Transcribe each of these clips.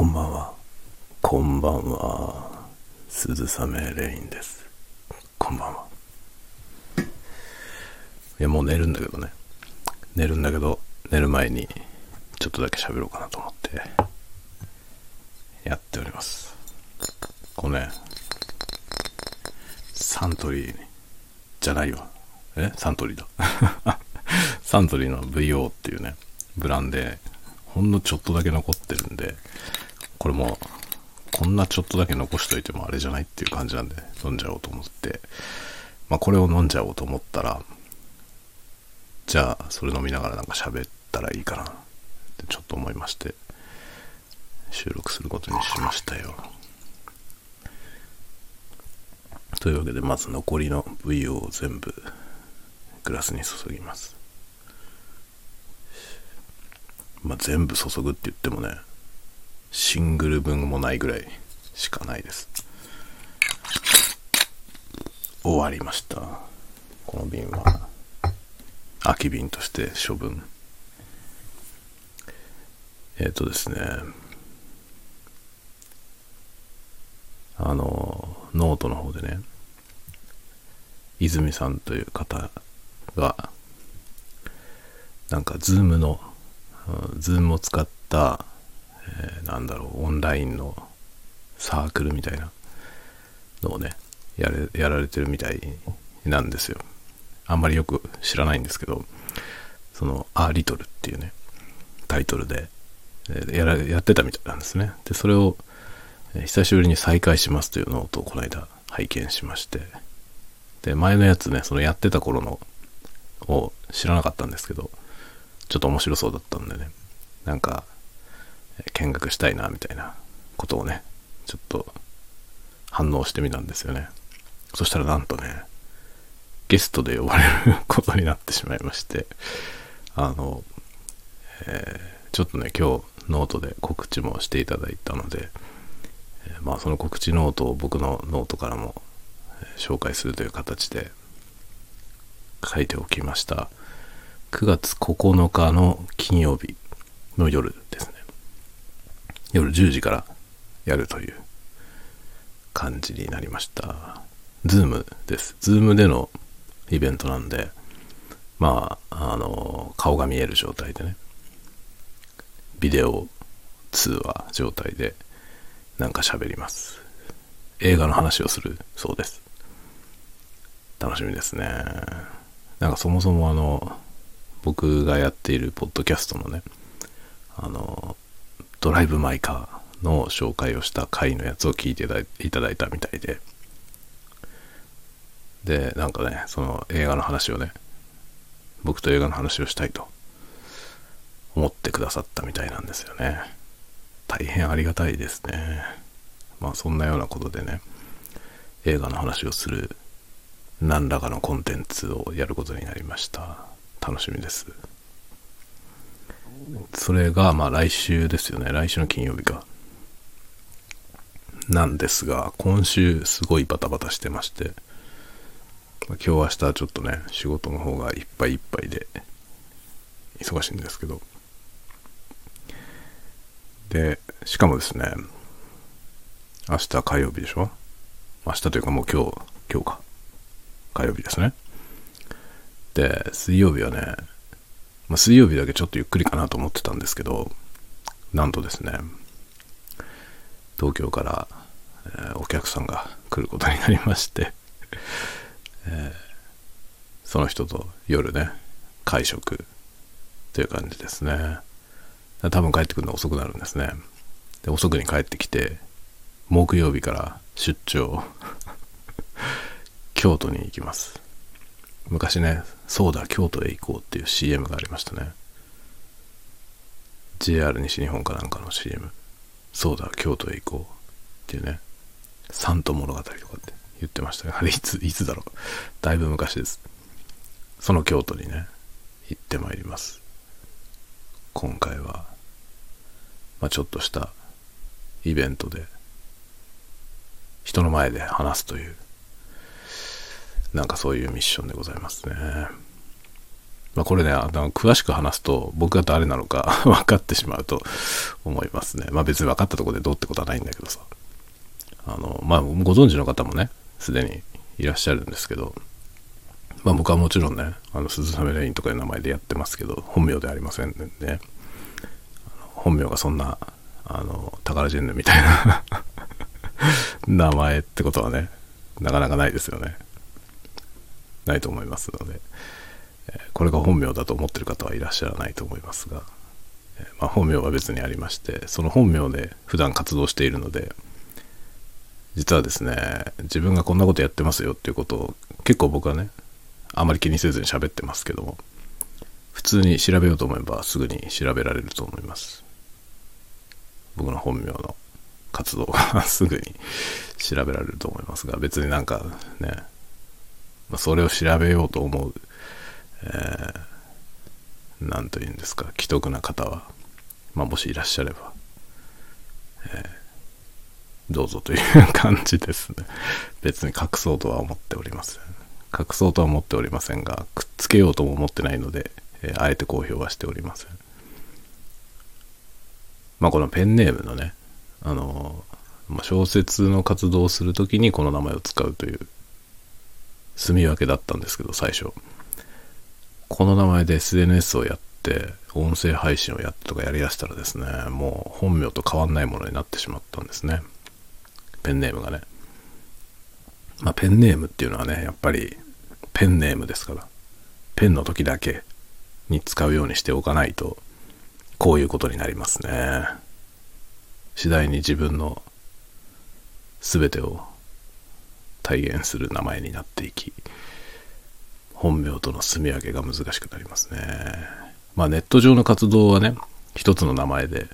こんばんは。こんばんは。鈴雨レインです。こんばんは。いや、もう寝るんだけどね。寝るんだけど、寝る前にちょっとだけ喋ろうかなと思って、やっております。このね、サントリーじゃないわ。え？サントリーだ。サントリーの VO っていうね、ブランデー、ほんのちょっとだけ残ってるんで、これも、こんなちょっとだけ残しといてもあれじゃないっていう感じなんで、飲んじゃおうと思って、まあこれを飲んじゃおうと思ったら、じゃあそれ飲みながらなんか喋ったらいいかなってちょっと思いまして、収録することにしましたよ。というわけで、まず残りの VO を全部グラスに注ぎます。まあ、全部注ぐって言ってもね、シングル分もないぐらいしかないです。終わりました。この瓶は、空き瓶として処分。えっ、ー、とですね、あの、ノートの方でね、泉さんという方が、なんか、 Zoomの、 Zoomを使った、えーなんだろう、オンラインのサークルみたいなのをね、やれやられてるみたいなんですよ。あんまりよく知らないんですけど、その、アリトルっていうね、タイトルで、えーやらやってたみたいなんですね。で、それを、えー久しぶりに再開しますというノートをこの間拝見しまして、で、前のやつね、そのやってた頃のを知らなかったんですけど、ちょっと面白そうだったんでね、なんか、見学したいな、みたいなことをね、ちょっと反応してみたんですよね。そしたらなんとね、ゲストで呼ばれることになってしまいまして、あの、えーちょっとね、今日ノートで告知もしていただいたので、えーまあその告知ノートを僕のノートからも、紹介するという形で書いておきました。9月9日の金曜日の夜ですね。夜10時からやるという感じになりました。 Zoomです。 Zoomでのイベントなんで、まあ、あの、顔が見える状態でね、ビデオ通話状態でなんか喋ります。映画の話をするそうです。楽しみですね。なんかそもそもあの、僕がやっているポッドキャストのね、あの、ドライブ・マイ・カーの紹介をした回のやつを聞いていただいたみたいで、で、なんかね、その映画の話をね、僕と映画の話をしたいと思ってくださったみたいなんですよね。大変ありがたいですね。まあそんなようなことでね、映画の話をする何らかのコンテンツをやることになりました。楽しみです。それがまあ来週ですよね。来週の金曜日か。なんですが、今週すごいバタバタしてまして、今日明日はちょっとね、仕事の方がいっぱいいっぱいで、忙しいんですけど。で、しかもですね、明日火曜日でしょ？明日というかもう今日、今日か。火曜日ですね。で、水曜日はね、まあ、水曜日だけちょっとゆっくりかなと思ってたんですけど、なんとですね、東京から、えーお客さんが来ることになりまして、えーその人と夜ね、会食という感じですね。多分帰ってくるの遅くなるんですね。で、遅くに帰ってきて、木曜日から出張、京都に行きます。昔ね、そうだ、京都へ行こうっていう CM がありましたね。JR 西日本かなんかの CM。そうだ、京都へ行こうっていうね、サント物語とかって言ってましたね。あれいつ、いつだろう。だいぶ昔です。その京都にね、行ってまいります。今回は、まあちょっとしたイベントで、人の前で話すという、なんかそういうミッションでございますね。まあ、これね、あの詳しく話すと僕が誰なのか 分かってしまうと思いますね。まあ別に分かったとこでどうってことはないんだけどさ。あの、まあご存知の方もね、すでにいらっしゃるんですけど、まあ僕はもちろんね、あの、鈴雨レインとかいう名前でやってますけど、本名ではありませんね。本名がそんな、あの、宝ジェンヌみたいな 名前ってことはね、なかなかないですよね。ないと思いますので。これが本名だと思ってる方はいらっしゃらないと思いますが、まあ、本名は別にありましてその本名で普段活動しているので実はですね自分がこんなことやってますよっていうことを結構僕はねあまり気にせずに喋ってますけども普通に調べようと思えばすぐに調べられると思います僕の本名の活動はすぐに調べられると思いますが別になんかね、まあ、それを調べようと思うえー、と言うんですか既得な方は、まあ、もしいらっしゃれば、えー、どうぞという感じですね。別に隠そうとは思っておりません。隠そうとは思っておりませんがくっつけようとも思ってないので、えー、あえて公表はしておりません。まあこのペンネームのねあのま、小説の活動をする時にこの名前を使うという住み分けだったんですけど最初この名前で SNS をやって、音声配信をやってとかやりだしたらですね、もう本名と変わんないものになってしまったんですね。ペンネームがね。まあ、ペンネームっていうのはね、やっぱりペンネームですから、ペンの時だけに使うようにしておかないと、こういうことになりますね。次第に自分の全てを体現する名前になっていき、本名との住み分けが難しくなりますね。まあネット上の活動はね、一つの名前で、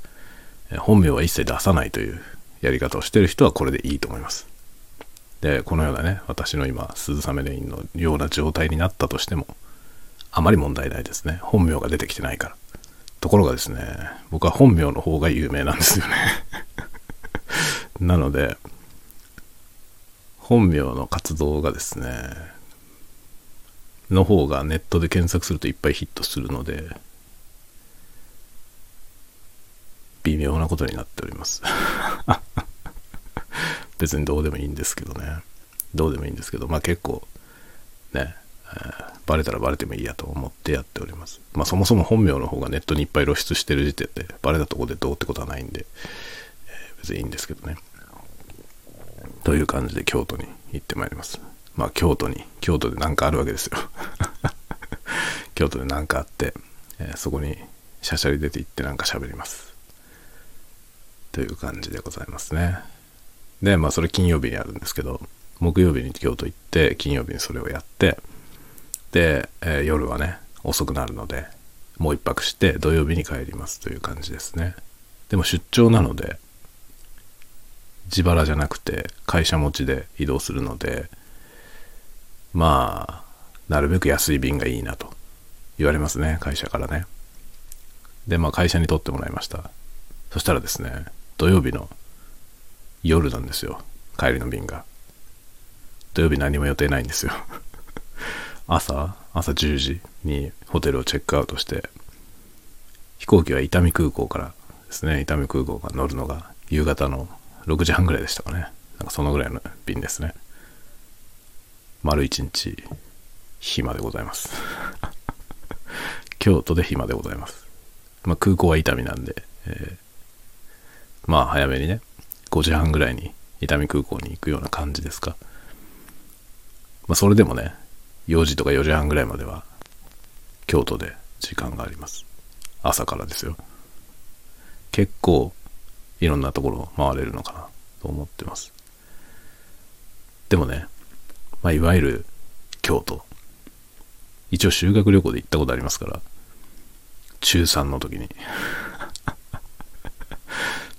本名は一切出さないというやり方をしてる人はこれでいいと思います。で、このようなね、私の今、鈴雨レインのような状態になったとしても、あまり問題ないですね。本名が出てきてないから。ところがですね、僕は本名の方が有名なんですよね なので、本名の活動がですね、の方がネットで検索するといっぱいヒットするので、微妙なことになっております 別にどうでもいいんですけどね。どうでもいいんですけど、まあ結構、ね、えー、バレたらバレてもいいやと思ってやっております。まあそもそも本名の方がネットにいっぱい露出してる時点で、バレたとこでどうってことはないんで、えー、別にいいんですけどね。という感じで京都に行ってまいります。まあ京都に、京都で何かあるわけですよ 京都で何かあって、えー、そこにしゃしゃり出て行ってなんか喋ります。という感じでございますね。で、まあそれ金曜日にあるんですけど、木曜日に京都行って、金曜日にそれをやって、で、えー、夜はね、遅くなるので、もう一泊して土曜日に帰りますという感じですね。でも出張なので、自腹じゃなくて会社持ちで移動するので、まあ、なるべく安い便がいいなと言われますね、会社からね。で、まあ会社に取ってもらいました。そしたらですね、土曜日の夜なんですよ、帰りの便が。土曜日何も予定ないんですよ。朝、朝10時にホテルをチェックアウトして、飛行機は伊丹空港からですね、伊丹空港から乗るのが夕方の6時半ぐらいでしたかね。なんかそのぐらいの便ですね。丸一日暇でございます 京都で暇でございます。まあ、空港は伊丹なんで、えー、まあ早めにね、5時半ぐらいに伊丹空港に行くような感じですか。まあそれでもね、4時とか4時半ぐらいまでは京都で時間があります。朝からですよ。結構いろんなところを回れるのかなと思ってます。でもね、まあ、いわゆる京都。一応修学旅行で行ったことありますから、中3の時に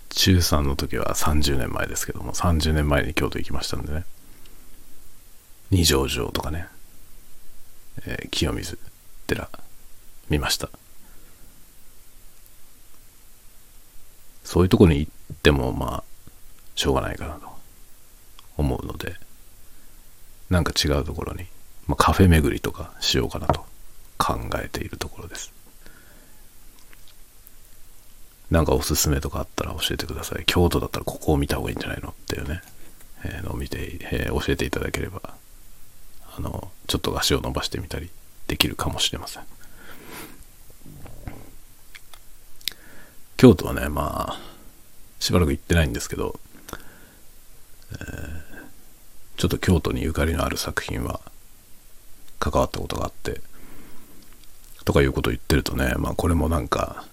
中3の時は30年前ですけども、30年前に京都行きましたんでね。二条城とかね、えー、清水寺見ました。そういうとこに行っても、まあ、しょうがないかなと思うので、なんか違うところに、まあ、カフェ巡りとかしようかなと考えているところです。なんかおすすめとかあったら教えてください。京都だったらここを見た方がいいんじゃないのっていうね、えー、のを見て、えー、教えていただければあのちょっと足を伸ばしてみたりできるかもしれません。京都はねまあしばらく行ってないんですけど、えー、ちょっと京都にゆかりのある作品は関わったことがあってとかいうことを言ってるとねまあこれもなんか、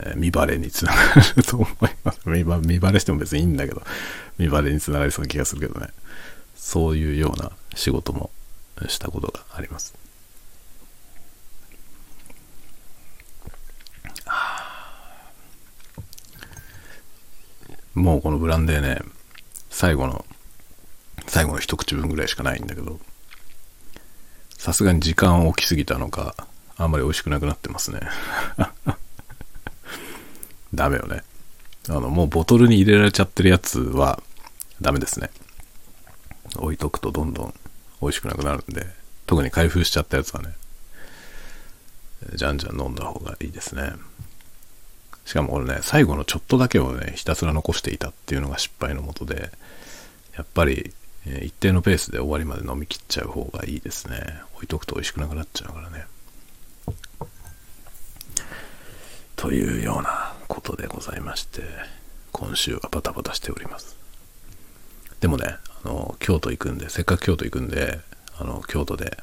えー、見バレにつながると思います。見見バレしても別にいいんだけど見バレにつながりそうな気がするけどね。そういうような仕事もしたことがあります。もうこのブランデーね最後の最後の一口分ぐらいしかないんだけどさすがに時間を置きすぎたのかあんまり美味しくなくなってますね。ダメよね。あのもうボトルに入れられちゃってるやつはダメですね。置いとくとどんどん美味しくなくなるんで特に開封しちゃったやつはねじゃんじゃん飲んだ方がいいですね。しかも俺ね最後のちょっとだけをねひたすら残していたっていうのが失敗のもとでやっぱりえ一定のペースで終わりまで飲み切っちゃう方がいいですね。置いとくと美味しくなくなっちゃうからね。というようなことでございまして今週はバタバタしております。でもねあの京都行くんでせっかく京都行くんであの京都で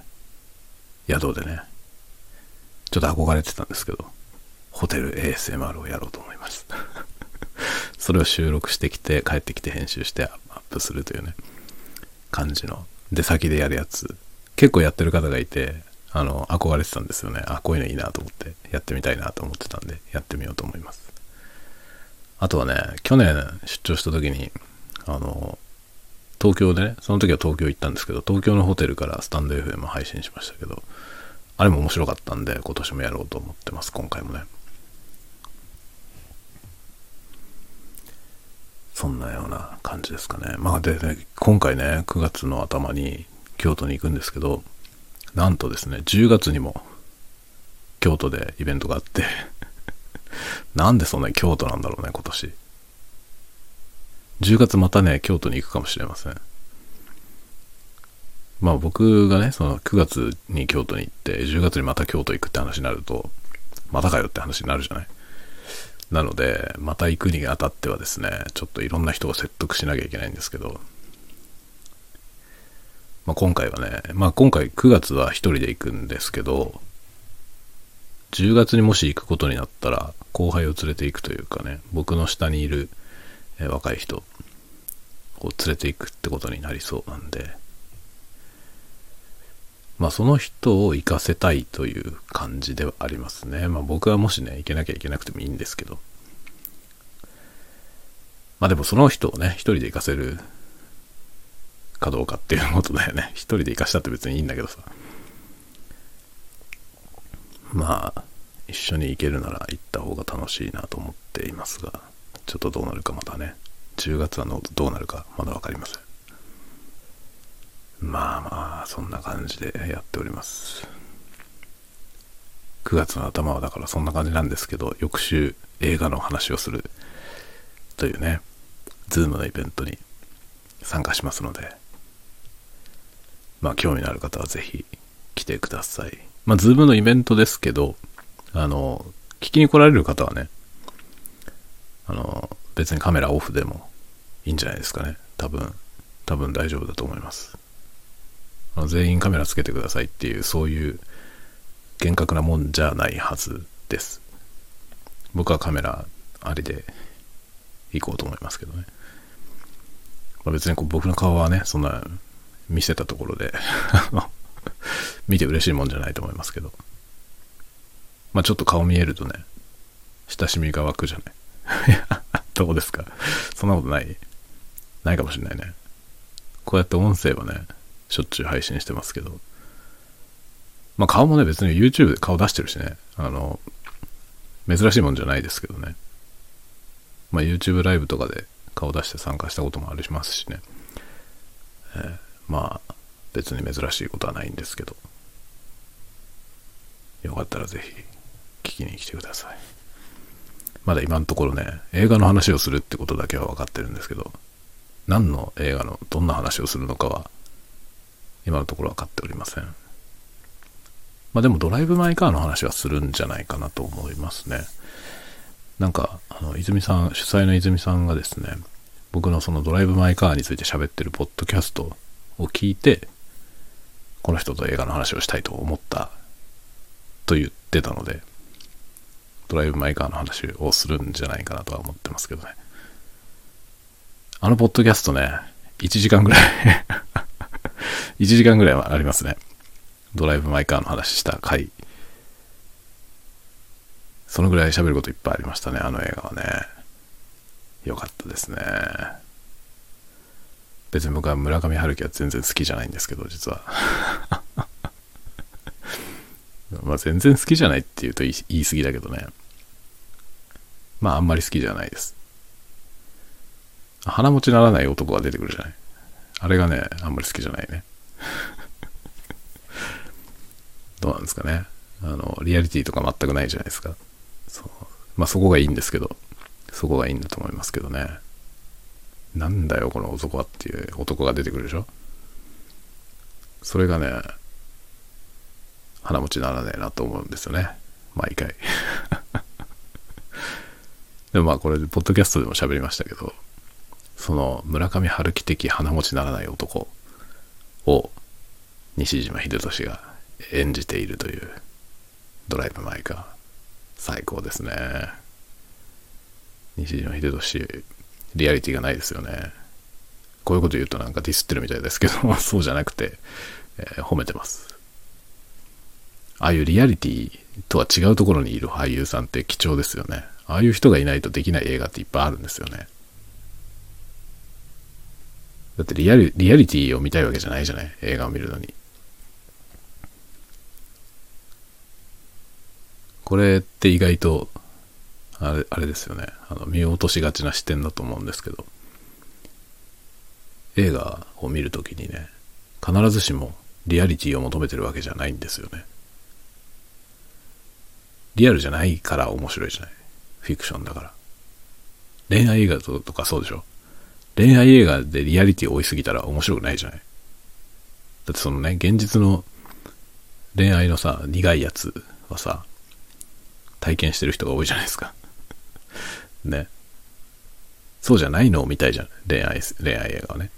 宿でねちょっと憧れてたんですけどホテル ASMR をやろうと思います。それを収録してきて帰ってきて編集してアップするというね感じの。出先でやるやつ。結構やってる方がいてあの憧れてたんですよね。あこういうのいいなと思ってやってみたいなと思ってたんでやってみようと思います。あとはね去年出張した時にあの東京でねその時は東京行ったんですけど東京のホテルからスタンド FM 配信しましたけどあれも面白かったんで今年もやろうと思ってます今回もね。そんなような感じですかね。まあでね、今回ね、9月の頭に京都に行くんですけど、なんとですね、10月にも京都でイベントがあって なんでそんなに京都なんだろうね、今年。10月またね、京都に行くかもしれません。まあ僕がね、その9月に京都に行って、10月にまた京都行くって話になると、またかよって話になるじゃない。なので、また行くにあたってはですね、ちょっといろんな人を説得しなきゃいけないんですけど、まあ、今回はね、まあ今回9月は一人で行くんですけど、10月にもし行くことになったら、後輩を連れて行くというかね、僕の下にいる、若い人を連れて行くってことになりそうなんで、まあその人を行かせたいという感じではありますね。まあ僕はもしね、行けなきゃいけなくてもいいんですけど。まあでもその人をね、一人で行かせるかどうかっていうことだよね。一人で行かしたって別にいいんだけどさ。まあ、一緒に行けるなら行った方が楽しいなと思っていますが、ちょっとどうなるかまだね、10月はどうなるかまだ分かりません。まあまあ、そんな感じでやっております。9月の頭はだからそんな感じなんですけど、翌週映画の話をするというね、 Zoomのイベントに参加しますので、まあ興味のある方はぜひ来てください。まあ Zoomのイベントですけど、あの、聞きに来られる方はね、あの、別にカメラオフでもいいんじゃないですかね。多分、多分大丈夫だと思います。全員カメラつけてくださいっていうそういう厳格なもんじゃないはずです。僕はカメラありで行こうと思いますけどね、まあ、別にこう僕の顔はねそんな見せたところで 見て嬉しいもんじゃないと思いますけど。まあちょっと顔見えるとね親しみが湧くじゃない。どうですか？そんなことない？ないかもしれないね。こうやって音声はねしょっちゅう配信してますけど、まあ顔もね、別に YouTube で顔出してるしね、あの、珍しいもんじゃないですけどね。まあ YouTube ライブとかで顔出して参加したこともありますしね。えー、まあ別に珍しいことはないんですけど。よかったらぜひ聞きに来てください。まだ今のところね、映画の話をするってことだけは分かってるんですけど、何の映画のどんな話をするのかは、今のところ分かっておりません。まあでもドライブ・マイ・カーの話はするんじゃないかなと思いますね。なんか、あの、泉さん、主催の泉さんがですね、僕のそのドライブ・マイ・カーについて喋ってるポッドキャストを聞いて、この人と映画の話をしたいと思ったと言ってたので、ドライブ・マイ・カーの話をするんじゃないかなとは思ってますけどね。あのポッドキャストね、1時間ぐらい1時間ぐらいはありますね。ドライブ・マイ・カーの話した回。そのぐらい喋ることいっぱいありましたね、あの映画はね。よかったですね。別に僕は村上春樹は全然好きじゃないんですけど、実は。まあ全然好きじゃないって言うと言い過ぎだけどね。まああんまり好きじゃないです。鼻持ちならない男が出てくるじゃない。あれがね、あんまり好きじゃないね。どうなんですかね。あの、リアリティとか全くないじゃないですか。そう。まあそこがいいんですけど、そこがいいんだと思いますけどね。なんだよ、この男はっていう男が出てくるでしょ。それがね、鼻持ちならねえなと思うんですよね。毎回。でもまあこれ、ポッドキャストでも喋りましたけど、その村上春樹的鼻持ちならない男を西島秀俊が演じているというドライブ・マイ・カー。最高ですね。西島秀俊、リアリティがないですよね。こういうこと言うとなんかディスってるみたいですけど、そうじゃなくて、えー、褒めてます。ああいうリアリティとは違うところにいる俳優さんって貴重ですよね。ああいう人がいないとできない映画っていっぱいあるんですよね。だってリアリリアリティを見たいわけじゃないじゃない？映画を見るのに。これって意外と、あれ、あれですよね。あの、見落としがちな視点だと思うんですけど、映画を見るときにね、必ずしもリアリティを求めてるわけじゃないんですよね。リアルじゃないから面白いじゃない？フィクションだから。恋愛映画とかそうでしょ？恋愛映画でリアリティを追いすぎたら面白くないじゃない？だってそのね、現実の恋愛のさ、苦いやつはさ、体験してる人が多いじゃないですか。ね。そうじゃないのを見たいじゃん。恋愛、恋愛映画はね。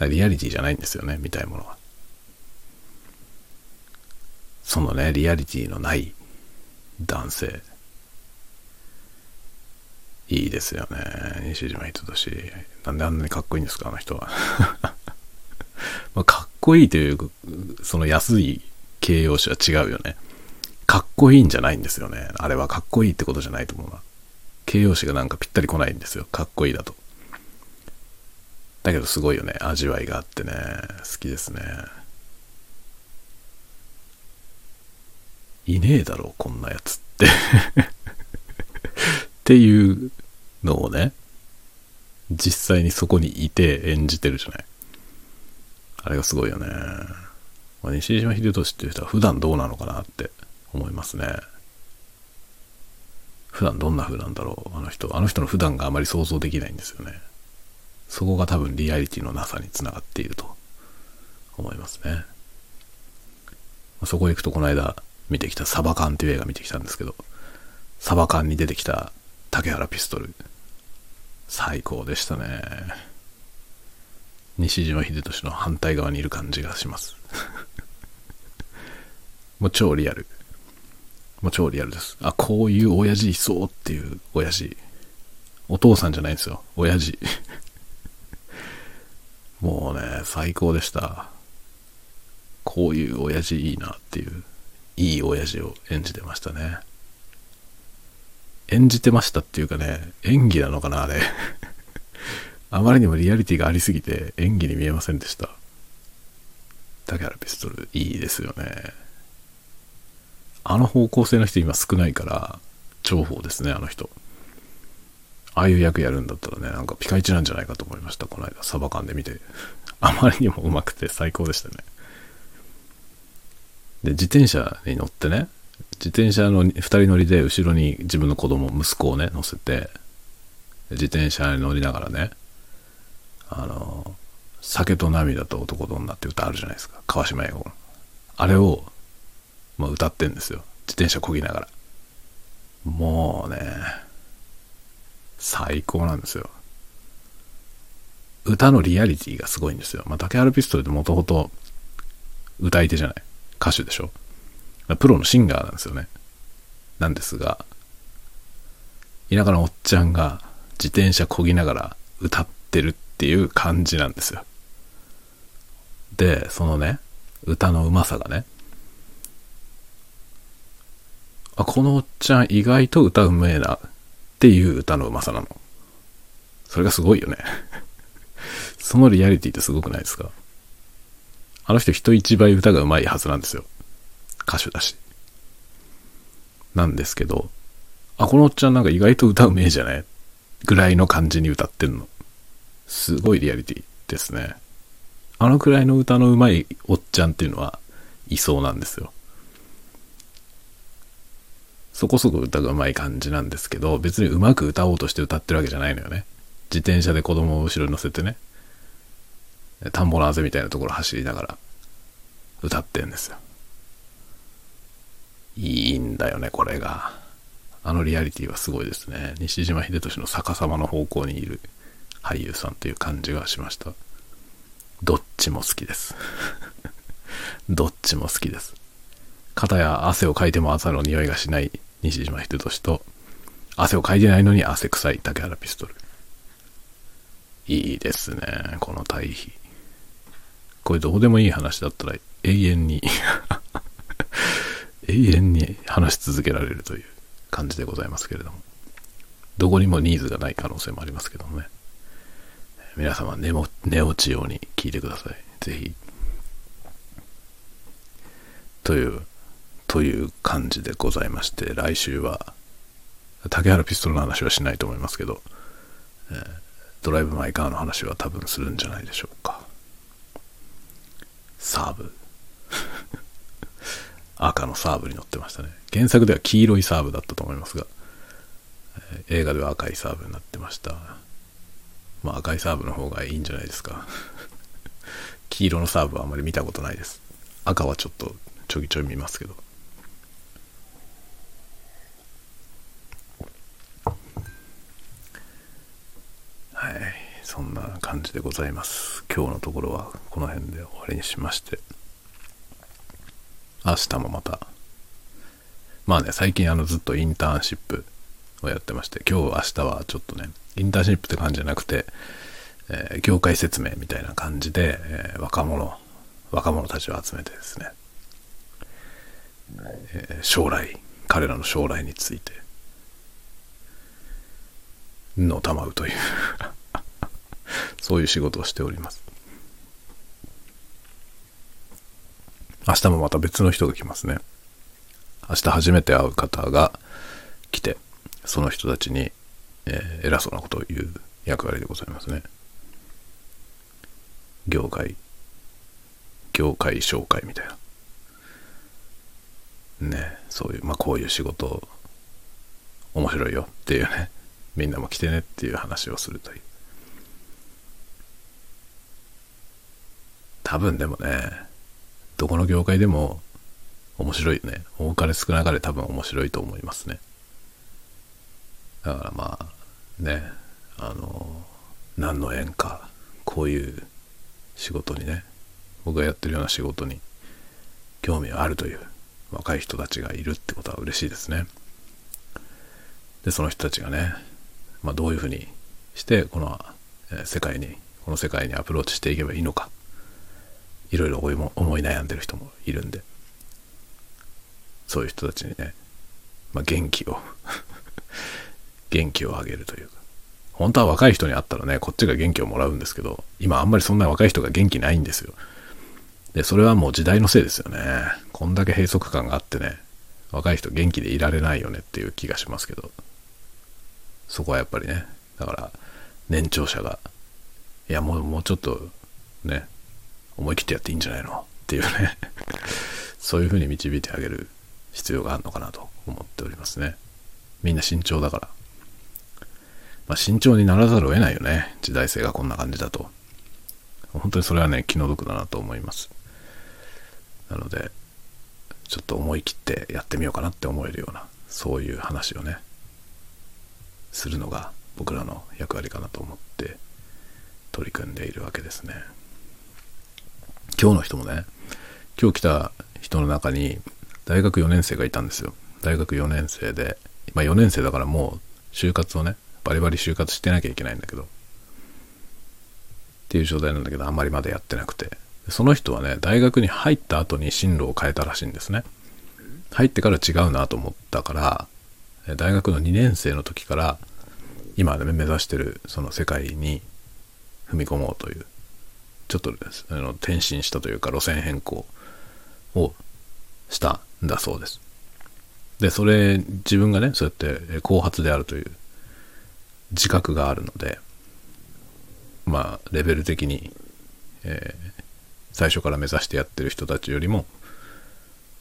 リアリティじゃないんですよね、見たいものは。そのね、リアリティのない男性。いいですよね。西島秀俊。なんであんなにかっこいいんですか、あの人は。まあ、かっこいいという、その安い形容詞は違うよね。かっこいいんじゃないんですよね。あれはかっこいいってことじゃないと思うな。形容詞がなんかぴったり来ないんですよ。かっこいいだと。だけどすごいよね。味わいがあってね。好きですね。いねえだろう、こんなやつって っていうのをね、実際にそこにいて演じてるじゃない。あれがすごいよね。まあ、西島秀俊っていう人は普段どうなのかなって思いますね。普段どんな風なんだろう、あの人。あの人の普段があまり想像できないんですよね。そこが多分リアリティのなさにつながっていると思いますね。まそこへ行くとこの間見てきたサバ缶っていう映画見てきたんですけど、サバ缶に出てきた竹原ピストル。最高でしたね。西島秀俊の反対側にいる感じがします。もう超リアル。もう超リアルです。あ、こういう親父いそうっていう親父。お父さんじゃないんですよ。親父。もうね、最高でした。こういう親父いいなっていう、いい親父を演じてましたね。演じてましたっていうかね、演技なのかな、あれ。あまりにもリアリティがありすぎて演技に見えませんでした。竹原ピストル、いいですよね。あの方向性の人今少ないから、重宝ですね、あの人。ああいう役やるんだったらね、なんかピカイチなんじゃないかと思いました、この間、サバ缶で見て。あまりにもうまくて最高でしたね。で、自転車に乗ってね、自転車の2人乗りで後ろに自分の子供、息子をね、乗せて、自転車に乗りながらね、あの、酒と涙と男と女って歌あるじゃないですか。川島英語の。あれを、まあ、歌ってんですよ。自転車こぎながら。もうね、最高なんですよ。歌のリアリティがすごいんですよ。まあ、竹原ピストルってもともと歌い手じゃない。歌手でしょ。プロのシンガーなんですよね。なんですが、田舎のおっちゃんが自転車こぎながら歌ってるっていう感じなんですよ。で、そのね、歌のうまさがね、あ、このおっちゃん意外と歌うめえなっていう歌のうまさなの。それがすごいよね。そのリアリティってすごくないですか？あの人人一倍歌がうまいはずなんですよ。歌手だし。なんですけど、あ、このおっちゃんなんか意外と歌うめえじゃないぐらいの感じに歌ってんの。すごいリアリティですね。あのくらいの歌のうまいおっちゃんっていうのはいそうなんですよ。そこそこ歌がうまい感じなんですけど、別にうまく歌おうとして歌ってるわけじゃないのよね。自転車で子供を後ろに乗せてね、田んぼのあぜみたいなところ走りながら歌ってんですよ。いいんだよね、これが。あのリアリティはすごいですね。西島秀俊の逆さまの方向にいる俳優さんという感じがしました。どっちも好きです。どっちも好きです。肩や汗をかいても朝の匂いがしない西島秀俊と、汗をかいてないのに汗臭い竹原ピストル。いいですね、この対比。これどうでもいい話だったら永遠に 永遠に話し続けられるという感じでございますけれども。どこにもニーズがない可能性もありますけどもね。皆様寝も、寝落ちように聞いてください。ぜひ。という、という感じでございまして、来週は、竹原ピストルの話はしないと思いますけど、え、ドライブ・マイ・カーの話は多分するんじゃないでしょうか。サーブ。赤のサーブに乗ってましたね。原作では黄色いサーブだったと思いますが、映画では赤いサーブになってました。まあ赤いサーブの方がいいんじゃないですか。黄色のサーブはあまり見たことないです。赤はちょっとちょいちょい見ますけど。はい。そんな感じでございます。今日のところはこの辺で終わりにしまして。明日もまた。まあね、最近あのずっとインターンシップをやってまして、今日明日はちょっとね、インターンシップって感じじゃなくて、えー、業界説明みたいな感じで、えー、若者、若者たちを集めてですね、えー、将来、彼らの将来について、のたまうという そういう仕事をしております。明日もまた別の人が来ますね。明日初めて会う方が来て、その人たちに、えー、偉そうなことを言う役割でございますね。業界、業界紹介みたいな。ね、そういう、まあこういう仕事面白いよっていうね、みんなも来てねっていう話をするという。多分でもね、どこの業界でも面白いね。多かれ少なかれ多分面白いと思いますね。だからまあ、ね、あの、何の縁か、こういう仕事にね、僕がやってるような仕事に興味があるという若い人たちがいるってことは嬉しいですね。で、その人たちがね、まあ、どういうふうにしてこの世界に、この世界にアプローチしていけばいいのか、いろいろ思い悩んでる人もいるんで、そういう人たちにね、まあ、元気を 元気をあげるというか、本当は若い人に会ったらね、こっちが元気をもらうんですけど、今あんまりそんな若い人が元気ないんですよ。で、それはもう時代のせいですよね。こんだけ閉塞感があってね、若い人元気でいられないよねっていう気がしますけど、そこはやっぱりね、だから年長者が、いやもうもうちょっとね、思い切ってやっていいんじゃないの？っていうね そういうふうに導いてあげる必要があるのかなと思っておりますね。みんな慎重だから。まあ、慎重にならざるを得ないよね。時代性がこんな感じだと。本当にそれはね、気の毒だなと思います。なので、ちょっと思い切ってやってみようかなって思えるような、そういう話をね、するのが僕らの役割かなと思って取り組んでいるわけですね。今日の人もね、今日来た人の中に大学4年生がいたんですよ。大学4年生で、まあ4年生だからもう就活をね、バリバリ就活してなきゃいけないんだけど、っていう状態なんだけど、あんまりまだやってなくて。その人はね、大学に入った後に進路を変えたらしいんですね。入ってから違うなと思ったから、大学の2年生の時から、今で、ね、目指してるその世界に踏み込もうという、ちょっとあの転身したというか路線変更をしたんだそうです。で、それ、自分がね、そうやって後発であるという自覚があるので、まあ、レベル的に、えー、最初から目指してやってる人たちよりも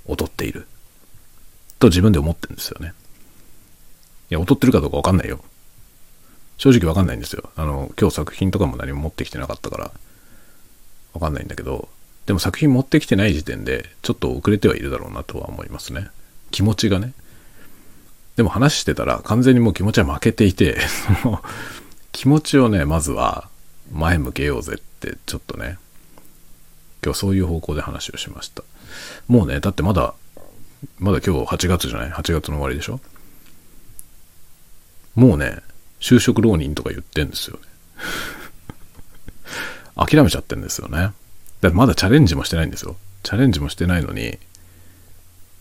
劣っていると自分で思ってるんですよね。いや、劣ってるかどうかわかんないよ。正直わかんないんですよ。あの、今日作品とかも何も持ってきてなかったから、わかんないんだけど、でも作品持ってきてない時点で、ちょっと遅れてはいるだろうなとは思いますね。気持ちがね。でも話してたら完全にもう気持ちは負けていて、その気持ちをね、まずは前向けようぜってちょっとね、今日そういう方向で話をしました。もうね、だってまだ、まだ今日8月じゃない ?8 月の終わりでしょ？もうね、就職浪人とか言ってんですよね。諦めちゃってんですよね。だってまだチャレンジもしてないんですよ。チャレンジもしてないのに、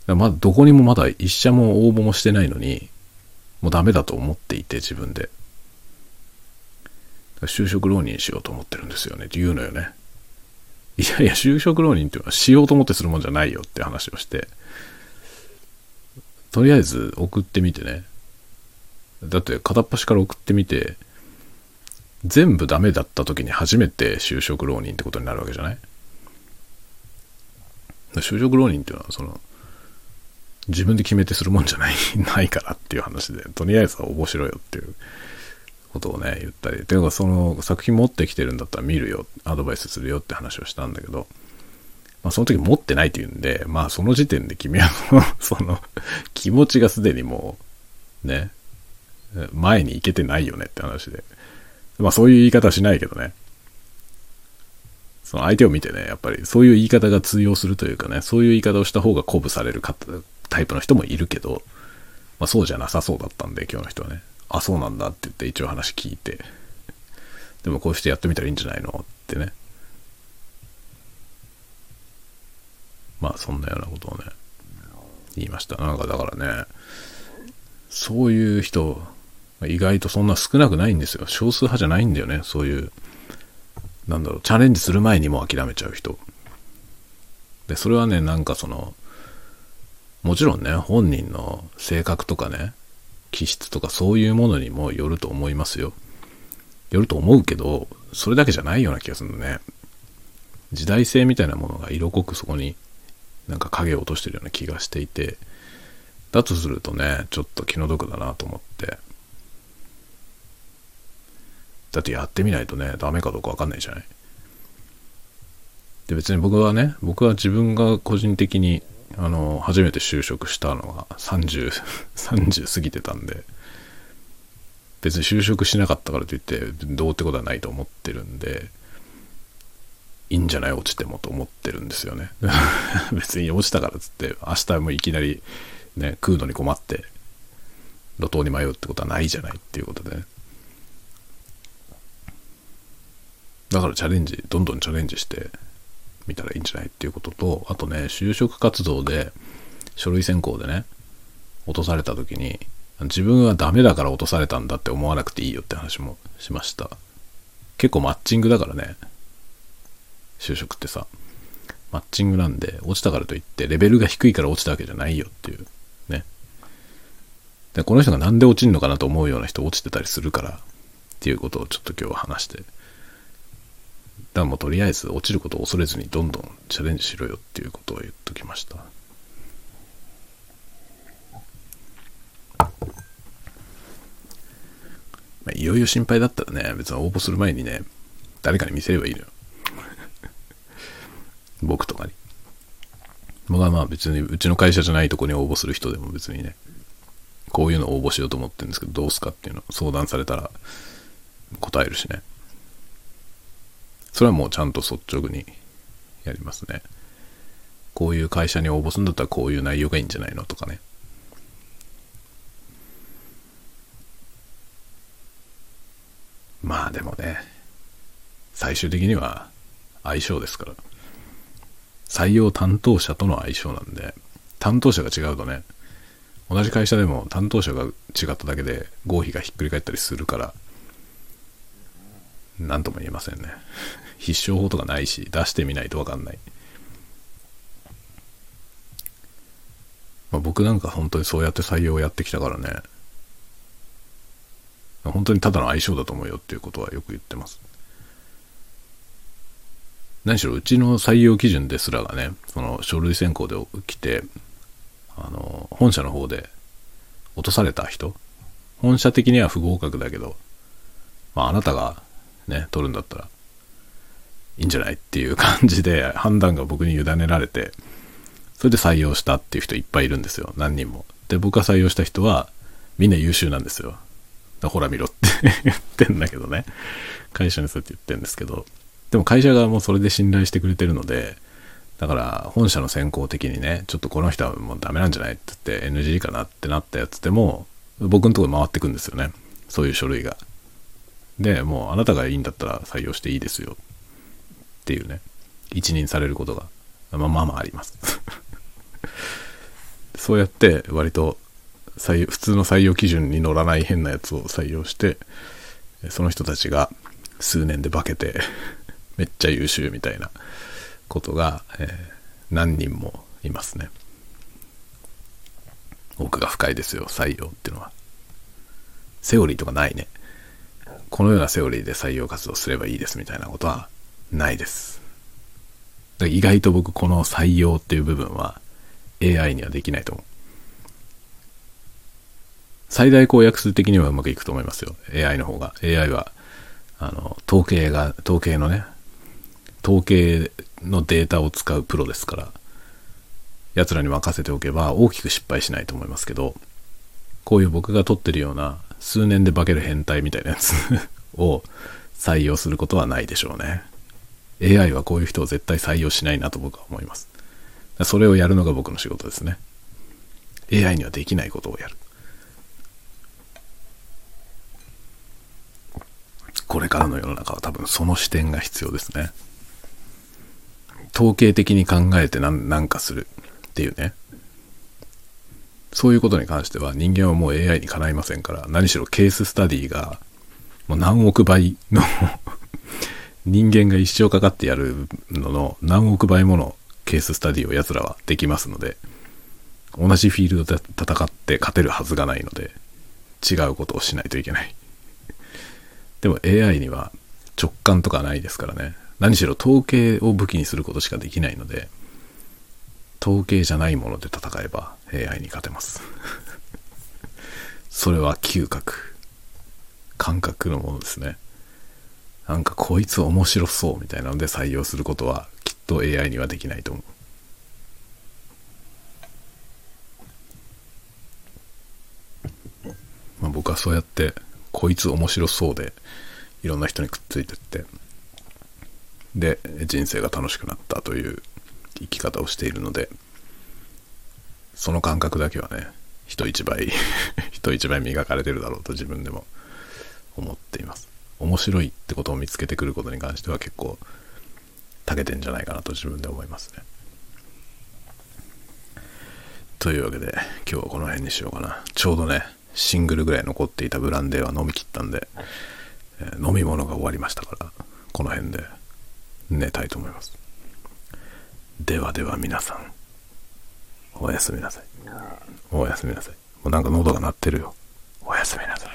だまだどこにもまだ一社も応募もしてないのに、もうダメだと思っていて自分で。就職浪人しようと思ってるんですよねって言うのよね。いやいや、就職浪人っていうのはしようと思ってするもんじゃないよって話をして、とりあえず送ってみてね。だって片っ端から送ってみて、全部ダメだった時に初めて就職浪人ってことになるわけじゃない？就職浪人っていうのはその自分で決めてするもんじゃない ないからっていう話でとりあえずは応募しろよっていうことをね、言ったり、ていうかその作品持ってきてるんだったら見るよ、アドバイスするよって話をしたんだけど、まあその時持ってないって言うんで、まあその時点で君は その気持ちがすでにもう、ね、前に行けてないよねって話で。まあそういう言い方しないけどね。その相手を見てね、やっぱりそういう言い方が通用するというかね、そういう言い方をした方が鼓舞されるタイプの人もいるけど、まあそうじゃなさそうだったんで、今日の人はね。あ、そうなんだって言って一応話聞いて、でもこうしてやってみたらいいんじゃないのってね。まあそんなようなことをね、言いました。なんかだからね、そういう人、意外とそんな少なくないんですよ。少数派じゃないんだよね。そういう、なんだろう、チャレンジする前にも諦めちゃう人。で、それはね、なんかその、もちろんね、本人の性格とかね、気質とかそういうものにもよると思いますよ。よると思うけど、それだけじゃないような気がするのね。時代性みたいなものが色濃くそこになんか影を落としてるような気がしていて、だとするとね、ちょっと気の毒だなと思って。だってやってみないとね、ダメかどうかわかんないじゃない？で別に僕はね、僕は自分が個人的にあの、初めて就職したのが30、30過ぎてたんで、別に就職しなかったからといって、どうってことはないと思ってるんで、いいんじゃない？落ちてもと思ってるんですよね。別に落ちたからっつって、明日もいきなりね、食うのに困って、路頭に迷うってことはないじゃないっていうことでね。だからチャレンジ、どんどんチャレンジして、見たらいいんじゃないっていうことと、あとね、就職活動で、書類選考でね、落とされた時に、自分はダメだから落とされたんだって思わなくていいよって話もしました。結構マッチングだからね、就職ってさ、マッチングなんで、落ちたからといって、レベルが低いから落ちたわけじゃないよっていう、ね。で、この人がなんで落ちんのかなと思うような人落ちてたりするから、っていうことをちょっと今日は話してからもうとりあえず落ちることを恐れずにどんどんチャレンジしろよっていうことを言っときました。まあ、いよいよ心配だったらね、別に応募する前にね、誰かに見せればいいのよ。僕とかに。僕はまあ別にうちの会社じゃないとこに応募する人でも別にね、こういうの応募しようと思ってるんですけど、どうすかっていうの相談されたら答えるしね。それはもうちゃんと率直にやりますね。こういう会社に応募するんだったらこういう内容がいいんじゃないのとかね。まあでもね、最終的には相性ですから。採用担当者との相性なんで、担当者が違うとね、同じ会社でも担当者が違っただけで合否がひっくり返ったりするから、何とも言えませんね。必勝法とかないし、出してみないとわかんない。まあ、僕なんか本当にそうやって採用をやってきたからね、本当にただの相性だと思うよっていうことはよく言ってます。何しろうちの採用基準ですらがね、その書類選考で来て、あの、本社の方で落とされた人、本社的には不合格だけど、まああなたがね、取るんだったらいいんじゃないっていう感じで判断が僕に委ねられて、それで採用したっていう人いっぱいいるんですよ。何人も。で、僕が採用した人はみんな優秀なんですよ。ほら見ろって 言ってんだけどね。会社にそうやって言ってんですけど。でも会社側もそれで信頼してくれてるので、だから本社の選考的にね、ちょっとこの人はもうダメなんじゃないって言って NG かなってなったやつでも、僕のところ回ってくんですよね。そういう書類が。で、もうあなたがいいんだったら採用していいですよ。っていうね。一任されることが、まあまあまああります。そうやって割と採普通の採用基準に乗らない変なやつを採用して、その人たちが数年で化けて めっちゃ優秀みたいなことが、えー、何人もいますね。奥が深いですよ、採用っていうのは。セオリーとかないね。このようなセオリーで採用活動すればいいですみたいなことはないです。意外と僕この採用っていう部分は AI にはできないと思う。最大公約数的にはうまくいくと思いますよ。AI の方が。AI は、あの、統計が、統計のね、統計のデータを使うプロですから、奴らに任せておけば大きく失敗しないと思いますけど、こういう僕が撮ってるような数年で化ける変態みたいなやつ を採用することはないでしょうね。AI はこういう人を絶対採用しないなと僕は思います。それをやるのが僕の仕事ですね。AI にはできないことをやる。これからの世の中は多分その視点が必要ですね。統計的に考えて何かするっていうね。そういうことに関しては人間はもう AI にかないませんから、何しろケーススタディがもう何億倍の 人間が一生かかってやるのの何億倍ものケーススタディを奴らはできますので、同じフィールドで戦って勝てるはずがないので、違うことをしないといけない。でも AI には直感とかないですからね。何しろ統計を武器にすることしかできないので、統計じゃないもので戦えば AI に勝てます。それは嗅覚。感覚のものですね。なんかこいつ面白そうみたいなので採用することはきっと AI にはできないと思う。まあ、僕はそうやってこいつ面白そうでいろんな人にくっついてってで人生が楽しくなったという生き方をしているのでその感覚だけはね人一倍 人一倍磨かれてるだろうと自分でも思っています。面白いってことを見つけてくることに関しては結構長けてんじゃないかなと自分で思いますね。というわけで今日はこの辺にしようかな。ちょうどねシングルぐらい残っていたブランデーは飲み切ったんで、えー、飲み物が終わりましたからこの辺で寝たいと思います。ではでは皆さん。おやすみなさい。おやすみなさい。もうなんか喉が鳴ってるよ。おやすみなさい。